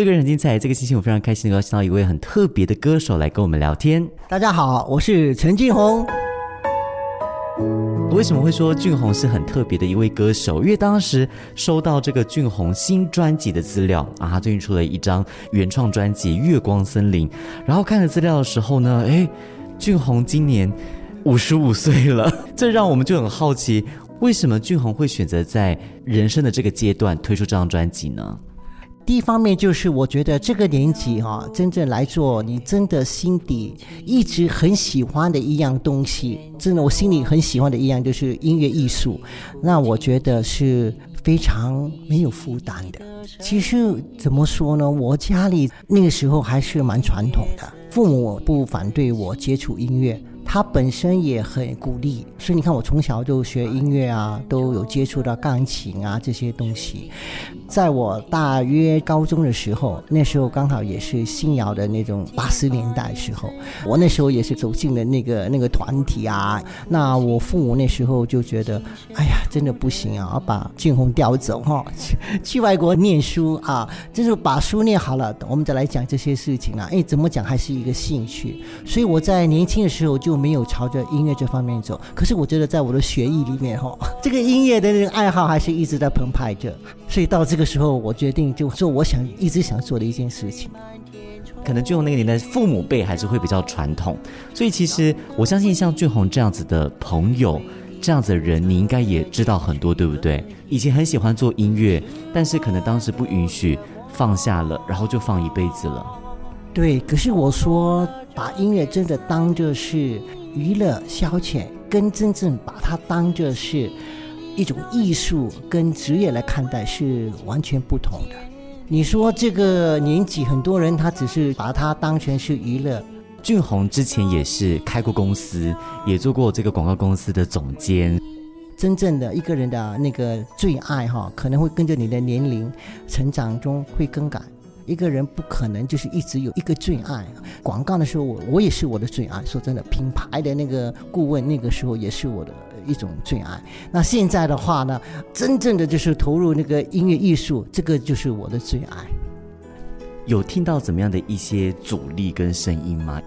这个人很精彩，这个星期我非常开心，邀请到一位很特别的歌手来跟我们聊天。大家好，我是陈俊宏。为什么会说俊宏是很特别的一位歌手？因为当时收到这个俊宏新专辑的资料啊，他最近出了一张原创专辑《月光森林》，然后看了资料的时候呢，哎，俊宏今年五十五岁了，这让我们就很好奇，为什么俊宏会选择在人生的这个阶段推出这张专辑呢？一方面就是我觉得这个年纪哈，真正来做你真的心底一直很喜欢的一样东西，真的我心里很喜欢的一样就是音乐艺术，那我觉得是非常没有负担的。其实怎么说呢，我家里那个时候还是蛮传统的，父母不反对我接触音乐。他本身也很鼓励，所以你看，我从小就学音乐啊，都有接触到钢琴啊这些东西。在我大约高中的时候，那时候刚好也是新谣的那种八十年代时候，我那时候也是走进了那个那个团体啊。那我父母那时候就觉得，哎呀，真的不行啊，把俊宏调走哈，去外国念书啊，就是把书念好了，我们再来讲这些事情啊。哎，怎么讲还是一个兴趣，所以我在年轻的时候就。没有朝着音乐这方面走，可是我觉得在我的学艺里面哈，这个音乐的那个爱好还是一直在澎湃着。所以到这个时候，我决定就做我想一直想做的一件事情。可能俊宏那个年代父母辈还是会比较传统，所以其实我相信像俊宏这样子的朋友，这样子的人，你应该也知道很多，对不对？以前很喜欢做音乐，但是可能当时不允许放下了，然后就放一辈子了。对，可是我说。把音乐真的当着是娱乐消遣，跟真正把它当着是一种艺术跟职业来看待是完全不同的。你说这个年纪，很多人他只是把它当成是娱乐。俊宏之前也是开过公司，也做过这个广告公司的总监。真正的一个人的那个最爱哈，可能会跟着你的年龄成长中会更改。一个人不可能就是一直有一个最爱。广告的时候，我我也是我的最爱。说真的，品牌的那个顾问，那个时候也是我的一种最爱。那现在的话呢，真正的就是投入那个音乐艺术，这个就是我的最爱。有听到怎么样的一些阻力跟声音吗？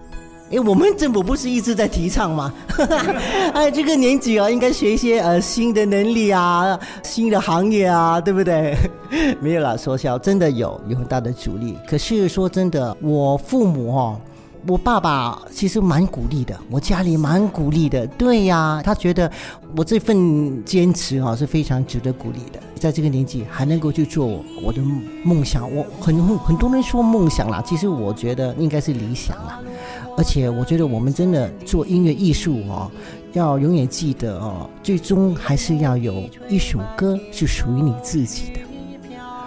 哎，我们政府不是一直在提倡吗？哎，这个年纪啊，应该学一些呃新的能力啊，新的行业啊，对不对？没有啦，说笑，真的有有很大的阻力。可是说真的，我父母哦，我爸爸其实蛮鼓励的，我家里蛮鼓励的。对呀，他觉得我这份坚持啊是非常值得鼓励的。在这个年纪还能够去做我的梦想，我很很多人说梦想啦，其实我觉得应该是理想啦。而且我觉得我们真的做音乐艺术哦，要永远记得哦，最终还是要有一首歌是属于你自己的。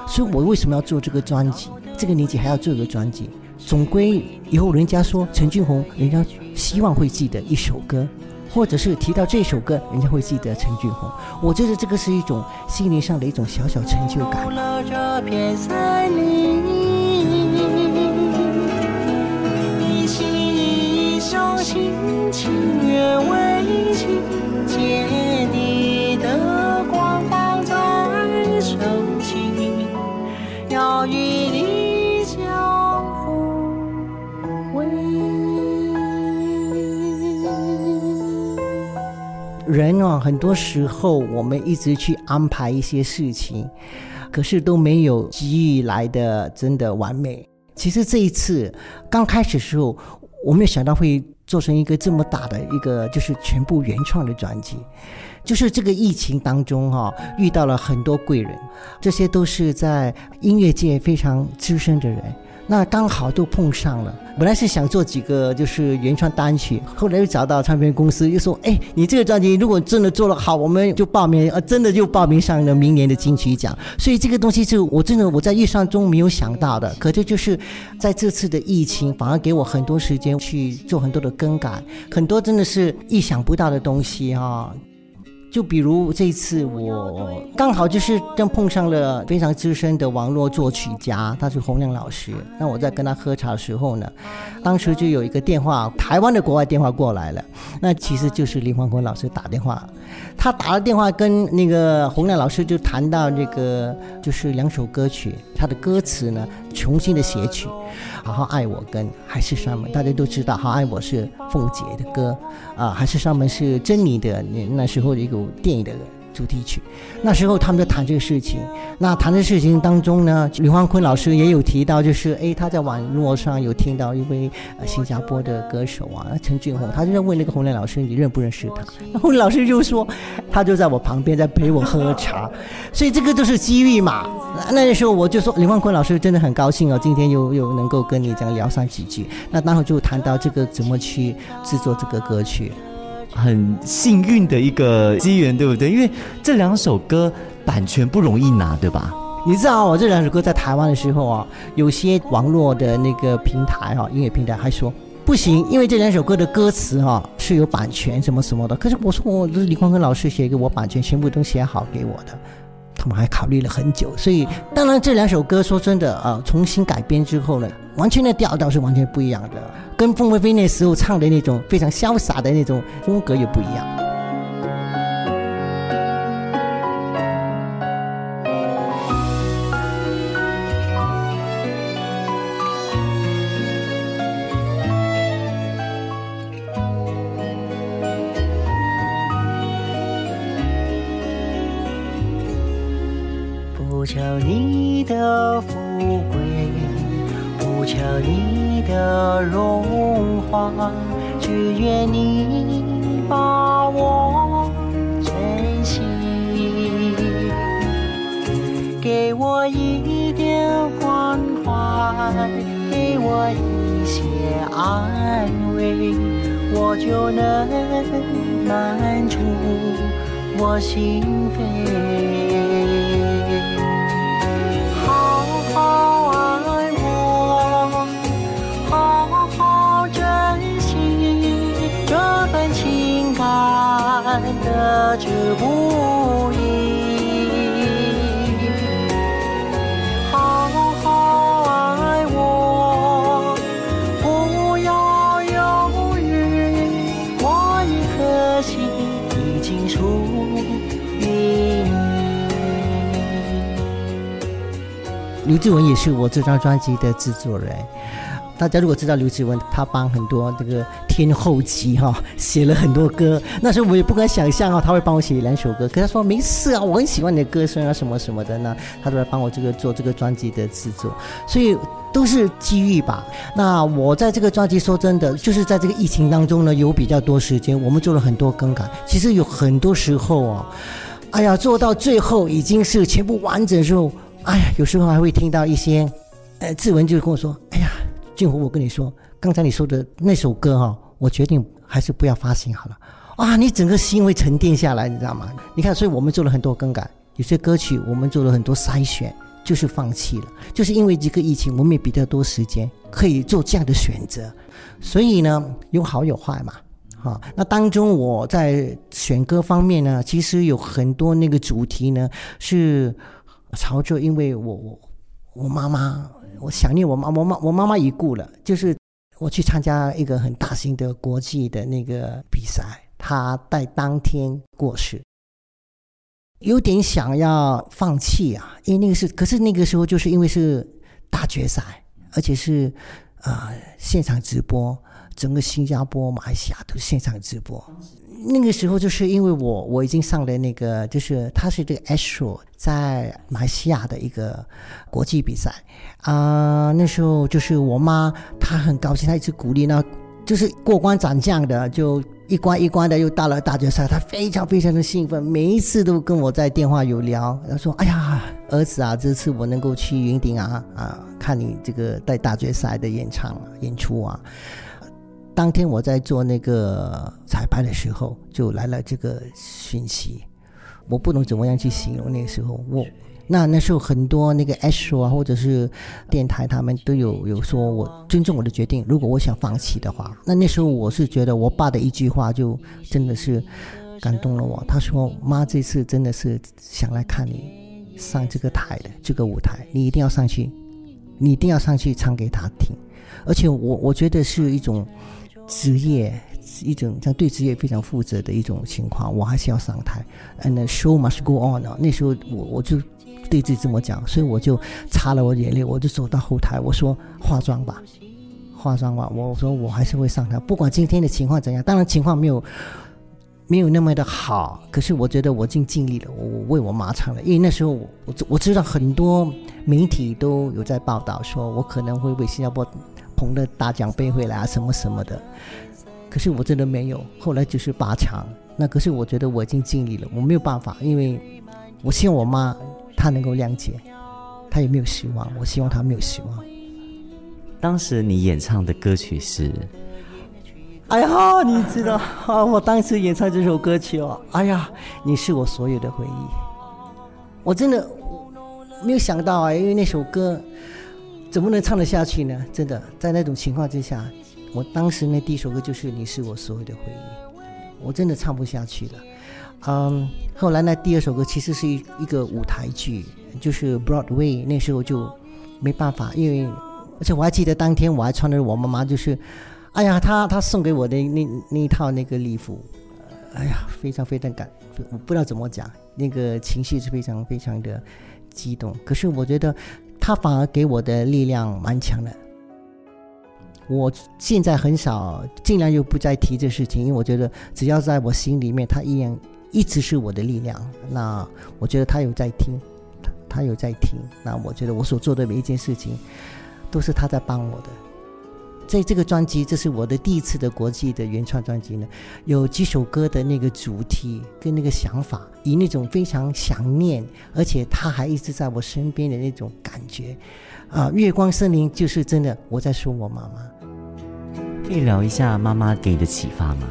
所以我为什么要做这个专辑？这个年纪还要做个专辑，总归以后人家说陈俊宏，人家希望会记得一首歌，或者是提到这首歌，人家会记得陈俊宏。我觉得这个是一种心灵上的一种小小成就感。心情愿为情，借人啊，很多时候我们一直去安排一些事情，可是都没有给予来的真的完美。其实这一次刚开始的时候，我没有想到会。做成一个这么大的一个，就是全部原创的专辑，就是这个疫情当中哈，遇到了很多贵人，这些都是在音乐界非常资深的人。那刚好都碰上了。本来是想做几个就是原创单曲，后来又找到唱片公司，又说：“哎，你这个专辑如果真的做了好，我们就报名，呃，真的就报名上了明年的金曲奖。”所以这个东西是我真的我在预算中没有想到的。可这就是在这次的疫情，反而给我很多时间去做很多的更改，很多真的是意想不到的东西哈。就比如这次我刚好就是正碰上了非常资深的网络作曲家，他是洪亮老师。那我在跟他喝茶的时候呢，当时就有一个电话，台湾的国外电话过来了。那其实就是林焕坤老师打电话，他打了电话跟那个洪亮老师就谈到这个，就是两首歌曲，他的歌词呢重新的写曲，《好好爱我》跟《海誓山盟》，大家都知道，《好爱我》是凤姐的歌，啊，《海誓山盟》是珍妮的那那时候的一个电影的。主题曲，那时候他们在谈这个事情。那谈的事情当中呢，李焕坤老师也有提到，就是哎，他在网络上有听到一位呃新加坡的歌手啊，陈俊宏，他就在问那个洪亮老师，你认不认识他？那洪亮老师就说，他就在我旁边在陪我喝茶，所以这个都是机遇嘛。那时候我就说，李焕坤老师真的很高兴哦，今天又又能够跟你这样聊上几句。那待会就谈到这个怎么去制作这个歌曲。很幸运的一个机缘，对不对？因为这两首歌版权不容易拿，对吧？你知道，我这两首歌在台湾的时候啊，有些网络的那个平台哈，音乐平台还说不行，因为这两首歌的歌词哈是有版权什么什么的。可是我说，我是李光根老师写给我版权，全部都写好给我的。我们还考虑了很久，所以当然这两首歌说真的啊，重新改编之后呢，完全的调调是完全不一样的，跟凤飞飞那时候唱的那种非常潇洒的那种风格也不一样。多一些安慰，我就能满足我心扉。好好爱我，好好珍惜这份情感的值志文也是我这张专辑的制作人。大家如果知道刘志文，他帮很多这个天后级哈写了很多歌。那时候我也不敢想象啊，他会帮我写两首歌。可他说没事啊，我很喜欢你的歌声啊，什么什么的呢，他都来帮我这个做这个专辑的制作。所以都是机遇吧。那我在这个专辑说真的，就是在这个疫情当中呢，有比较多时间，我们做了很多更改。其实有很多时候哦，哎呀，做到最后已经是全部完整之后。哎呀，有时候还会听到一些，呃，志文就跟我说：“哎呀，俊虎，我跟你说，刚才你说的那首歌哈，我决定还是不要发行好了。”啊，你整个心会沉淀下来，你知道吗？你看，所以我们做了很多更改，有些歌曲我们做了很多筛选，就是放弃了，就是因为这个疫情，我们也比较多时间可以做这样的选择，所以呢，有好有坏嘛。哈，那当中我在选歌方面呢，其实有很多那个主题呢是。潮州，因为我我我妈妈，我想念我妈，我妈我妈妈已故了。就是我去参加一个很大型的国际的那个比赛，她在当天过世，有点想要放弃啊，因为那个是，可是那个时候就是因为是大决赛，而且是啊现场直播，整个新加坡、马来西亚都现场直播。那个时候就是因为我我已经上了那个，就是他是这个 Astro 在马来西亚的一个国际比赛啊。那时候就是我妈她很高兴，她一直鼓励呢，就是过关斩将的，就一关一关的又到了大决赛，她非常非常的兴奋，每一次都跟我在电话有聊，她说：“哎呀，儿子啊，这次我能够去云顶啊啊，看你这个在大决赛的演唱演出啊。”当天我在做那个彩排的时候，就来了这个讯息，我不能怎么样去形容那个时候。我那那时候很多那个 S 啊，或者是电台，他们都有有说我尊重我的决定。如果我想放弃的话，那那时候我是觉得我爸的一句话就真的是感动了我。他说：“妈，这次真的是想来看你上这个台的这个舞台，你一定要上去，你一定要上去唱给他听。而且我我觉得是一种职业，一种像对职业非常负责的一种情况，我还是要上台。And show must go on 啊！那时候我我就对自己这么讲，所以我就擦了我眼泪，我就走到后台，我说化妆吧。”化妆吧，我说我还是会上台，不管今天的情况怎样。当然情况没有没有那么的好，可是我觉得我尽尽力了，我为我妈唱了。因为那时候我我知道很多媒体都有在报道，说我可能会为新加坡捧的大奖杯回来啊，什么什么的。可是我真的没有，后来就是八强。那可是我觉得我已经尽力了，我没有办法，因为我希望我妈她能够谅解，她也没有希望，我希望她没有希望。当时你演唱的歌曲是？哎呀，你知道啊，我当时演唱这首歌曲哦，哎呀，你是我所有的回忆。我真的没有想到啊，因为那首歌怎么能唱得下去呢？真的，在那种情况之下，我当时那第一首歌就是你是我所有的回忆，我真的唱不下去了。嗯，后来那第二首歌其实是一一个舞台剧，就是 Broadway，那时候就没办法，因为。而且我还记得当天我还穿着我妈妈就是，哎呀，她她送给我的那那一套那个礼服，哎呀，非常非常感，我不知道怎么讲，那个情绪是非常非常的激动。可是我觉得，他反而给我的力量蛮强的。我现在很少，尽量又不再提这事情，因为我觉得只要在我心里面，他依然一直是我的力量。那我觉得他有在听，他他有在听。那我觉得我所做的每一件事情。都是他在帮我的，在这个专辑，这是我的第一次的国际的原创专辑呢，有几首歌的那个主题跟那个想法，以那种非常想念，而且他还一直在我身边的那种感觉，啊，月光森林就是真的，我在说我妈妈。可以聊一下妈妈给的启发吗？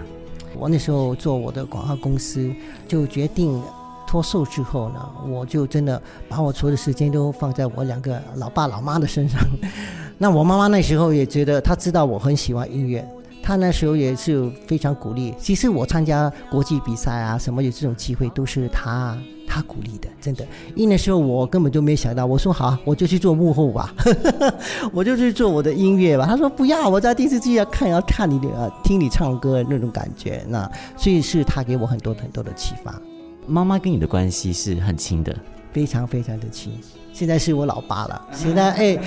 我那时候做我的广告公司，就决定。脱瘦之后呢，我就真的把我所有的时间都放在我两个老爸老妈的身上。那我妈妈那时候也觉得，她知道我很喜欢音乐，她那时候也是非常鼓励。其实我参加国际比赛啊，什么有这种机会，都是她她鼓励的，真的。因为那时候我根本就没想到，我说好，我就去做幕后吧，我就去做我的音乐吧。她说不要，我在电视机要看，要看你的，听你唱歌那种感觉。那所以是她给我很多很多的启发。妈妈跟你的关系是很亲的，非常非常的亲。现在是我老爸了。现在哎，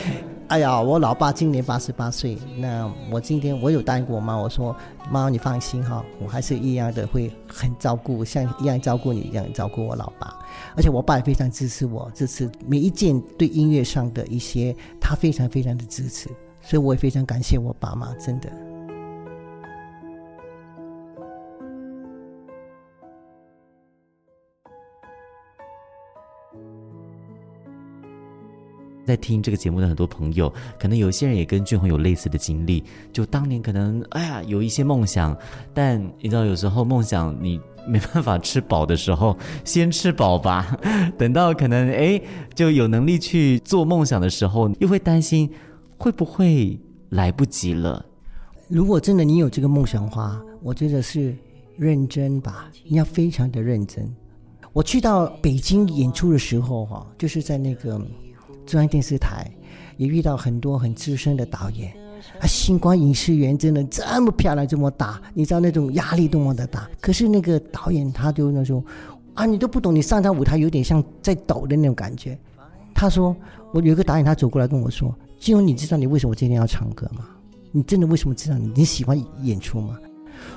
哎呀，我老爸今年八十八岁。那我今天我有答应过我妈，我说妈，你放心哈，我还是一样的会很照顾，像一样照顾你一样照顾我老爸。而且我爸也非常支持我，支持每一件对音乐上的一些，他非常非常的支持。所以我也非常感谢我爸妈，真的。在听这个节目的很多朋友，可能有些人也跟俊宏有类似的经历。就当年可能哎呀有一些梦想，但你知道有时候梦想你没办法吃饱的时候，先吃饱吧。等到可能哎就有能力去做梦想的时候，又会担心会不会来不及了。如果真的你有这个梦想的话，我觉得是认真吧，你要非常的认真。我去到北京演出的时候哈，就是在那个。中央电视台也遇到很多很资深的导演，啊，星光影视园真的这么漂亮，这么大，你知道那种压力多么的大。可是那个导演他就那种，啊，你都不懂，你上场舞台有点像在抖的那种感觉。他说，我有一个导演他走过来跟我说：“金荣，你知道你为什么今天要唱歌吗？你真的为什么知道你喜欢演出吗？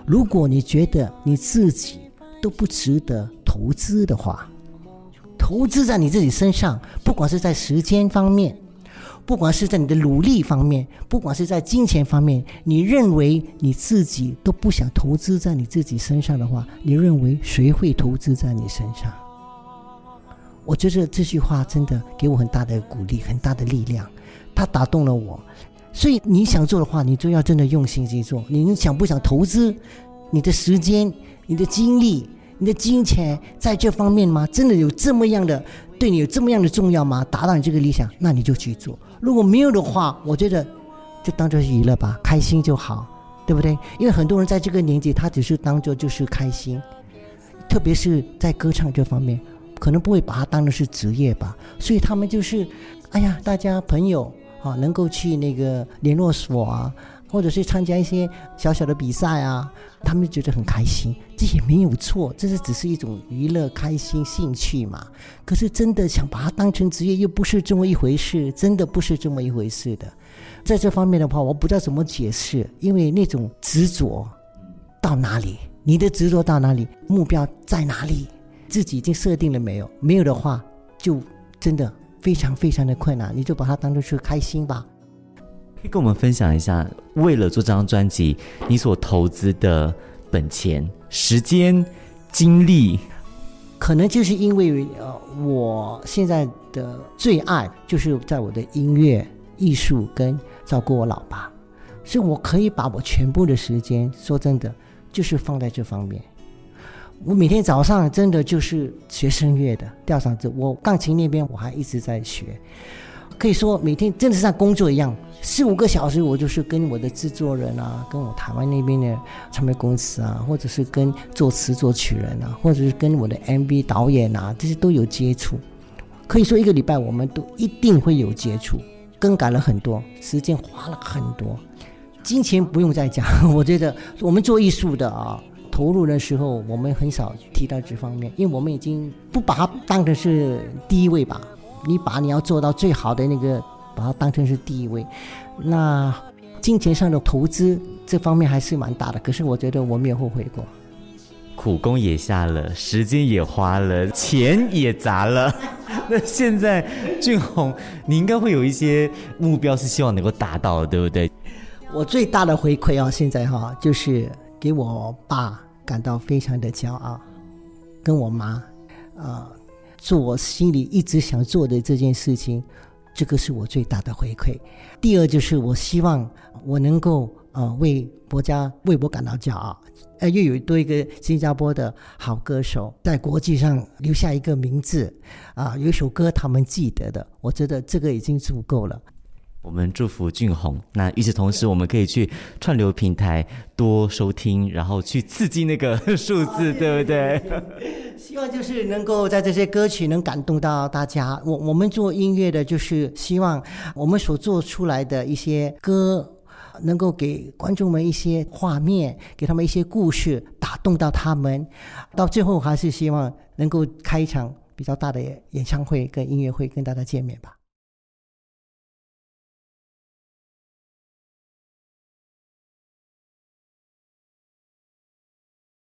如果你觉得你自己都不值得投资的话。”投资在你自己身上，不管是在时间方面，不管是在你的努力方面，不管是在金钱方面，你认为你自己都不想投资在你自己身上的话，你认为谁会投资在你身上？我觉得这句话真的给我很大的鼓励，很大的力量，它打动了我。所以你想做的话，你就要真的用心去做。你想不想投资你的时间、你的精力？你的金钱在这方面吗？真的有这么样的对你有这么样的重要吗？达到你这个理想，那你就去做。如果没有的话，我觉得就当做娱乐吧，开心就好，对不对？因为很多人在这个年纪，他只是当做就是开心，特别是在歌唱这方面，可能不会把它当成是职业吧。所以他们就是，哎呀，大家朋友啊，能够去那个联络所啊，或者是参加一些小小的比赛啊，他们觉得很开心。这也没有错，这是只是一种娱乐、开心、兴趣嘛。可是真的想把它当成职业，又不是这么一回事，真的不是这么一回事的。在这方面的话，我不知道怎么解释，因为那种执着到哪里，你的执着到哪里，目标在哪里，自己已经设定了没有？没有的话，就真的非常非常的困难。你就把它当做是开心吧。可以跟我们分享一下，为了做这张专辑，你所投资的本钱、时间、精力，可能就是因为呃，我现在的最爱就是在我的音乐、艺术跟。照顾我老爸，所以我可以把我全部的时间，说真的，就是放在这方面。我每天早上真的就是学声乐的，吊嗓子。我钢琴那边我还一直在学，可以说每天真的像工作一样，四五个小时我就是跟我的制作人啊，跟我台湾那边的唱片公司啊，或者是跟作词作曲人啊，或者是跟我的 MV 导演啊，这些都有接触。可以说一个礼拜我们都一定会有接触。更改了很多，时间花了很多，金钱不用再讲。我觉得我们做艺术的啊，投入的时候我们很少提到这方面，因为我们已经不把它当成是第一位吧。你把你要做到最好的那个，把它当成是第一位。那金钱上的投资这方面还是蛮大的，可是我觉得我没有后悔过。苦功也下了，时间也花了，钱也砸了。那现在俊宏，你应该会有一些目标是希望能够达到的，对不对？我最大的回馈啊，现在哈，就是给我爸感到非常的骄傲，跟我妈，啊，做我心里一直想做的这件事情，这个是我最大的回馈。第二就是我希望我能够啊为国家为我感到骄傲。呃，又有多一个新加坡的好歌手在国际上留下一个名字，啊，有一首歌他们记得的，我觉得这个已经足够了。我们祝福俊宏。那与此同时，我们可以去串流平台多收听，然后去刺激那个数字，对不对？希望就是能够在这些歌曲能感动到大家。我我们做音乐的，就是希望我们所做出来的一些歌。能够给观众们一些画面，给他们一些故事，打动到他们。到最后，还是希望能够开一场比较大的演唱会跟音乐会，跟大家见面吧。